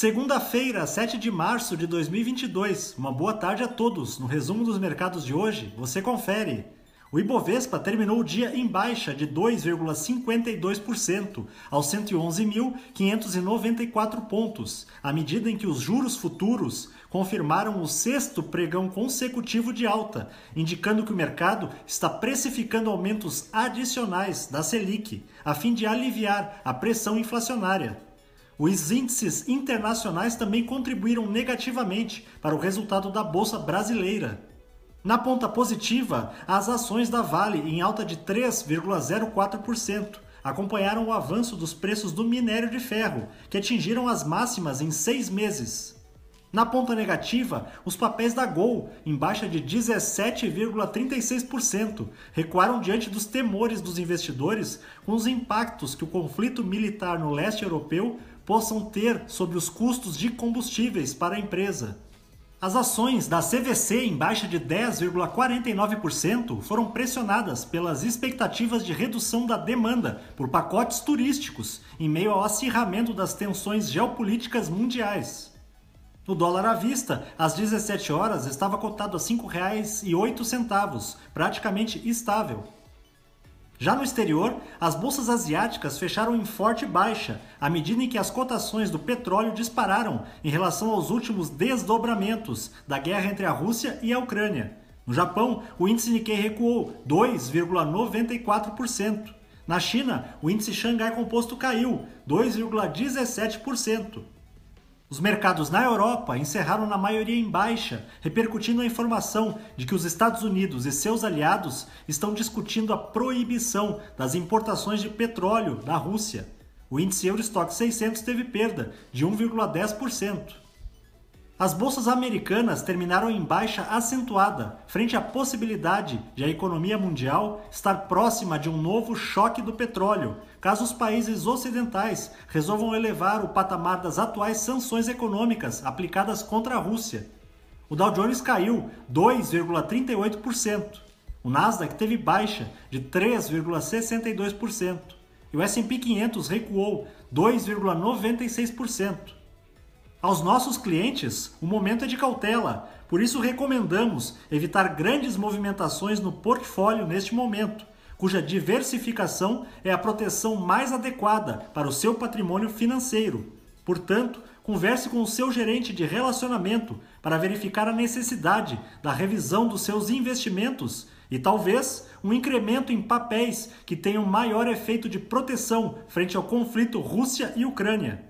Segunda-feira, 7 de março de 2022. Uma boa tarde a todos. No resumo dos mercados de hoje, você confere. O Ibovespa terminou o dia em baixa de 2,52% aos 111.594 pontos, à medida em que os juros futuros confirmaram o sexto pregão consecutivo de alta, indicando que o mercado está precificando aumentos adicionais da Selic, a fim de aliviar a pressão inflacionária. Os índices internacionais também contribuíram negativamente para o resultado da Bolsa Brasileira. Na ponta positiva, as ações da Vale, em alta de 3,04%, acompanharam o avanço dos preços do minério de ferro, que atingiram as máximas em seis meses. Na ponta negativa, os papéis da Gol, em baixa de 17,36%, recuaram diante dos temores dos investidores com os impactos que o conflito militar no leste europeu possam ter sobre os custos de combustíveis para a empresa. As ações da CVC em baixa de 10,49% foram pressionadas pelas expectativas de redução da demanda por pacotes turísticos em meio ao acirramento das tensões geopolíticas mundiais. O dólar à vista, às 17 horas, estava cotado a R$ 5,08, praticamente estável. Já no exterior, as bolsas asiáticas fecharam em forte baixa, à medida em que as cotações do petróleo dispararam em relação aos últimos desdobramentos da guerra entre a Rússia e a Ucrânia. No Japão, o índice Nikkei recuou 2,94%. Na China, o índice Xangai Composto caiu 2,17%. Os mercados na Europa encerraram na maioria em baixa, repercutindo a informação de que os Estados Unidos e seus aliados estão discutindo a proibição das importações de petróleo da Rússia. O índice Eurostock 600 teve perda de 1,10%. As bolsas americanas terminaram em baixa acentuada, frente à possibilidade de a economia mundial estar próxima de um novo choque do petróleo, caso os países ocidentais resolvam elevar o patamar das atuais sanções econômicas aplicadas contra a Rússia. O Dow Jones caiu 2,38%. O Nasdaq teve baixa de 3,62% e o S&P 500 recuou 2,96%. Aos nossos clientes, o momento é de cautela, por isso recomendamos evitar grandes movimentações no portfólio neste momento, cuja diversificação é a proteção mais adequada para o seu patrimônio financeiro. Portanto, converse com o seu gerente de relacionamento para verificar a necessidade da revisão dos seus investimentos e talvez um incremento em papéis que tenham maior efeito de proteção frente ao conflito Rússia e Ucrânia.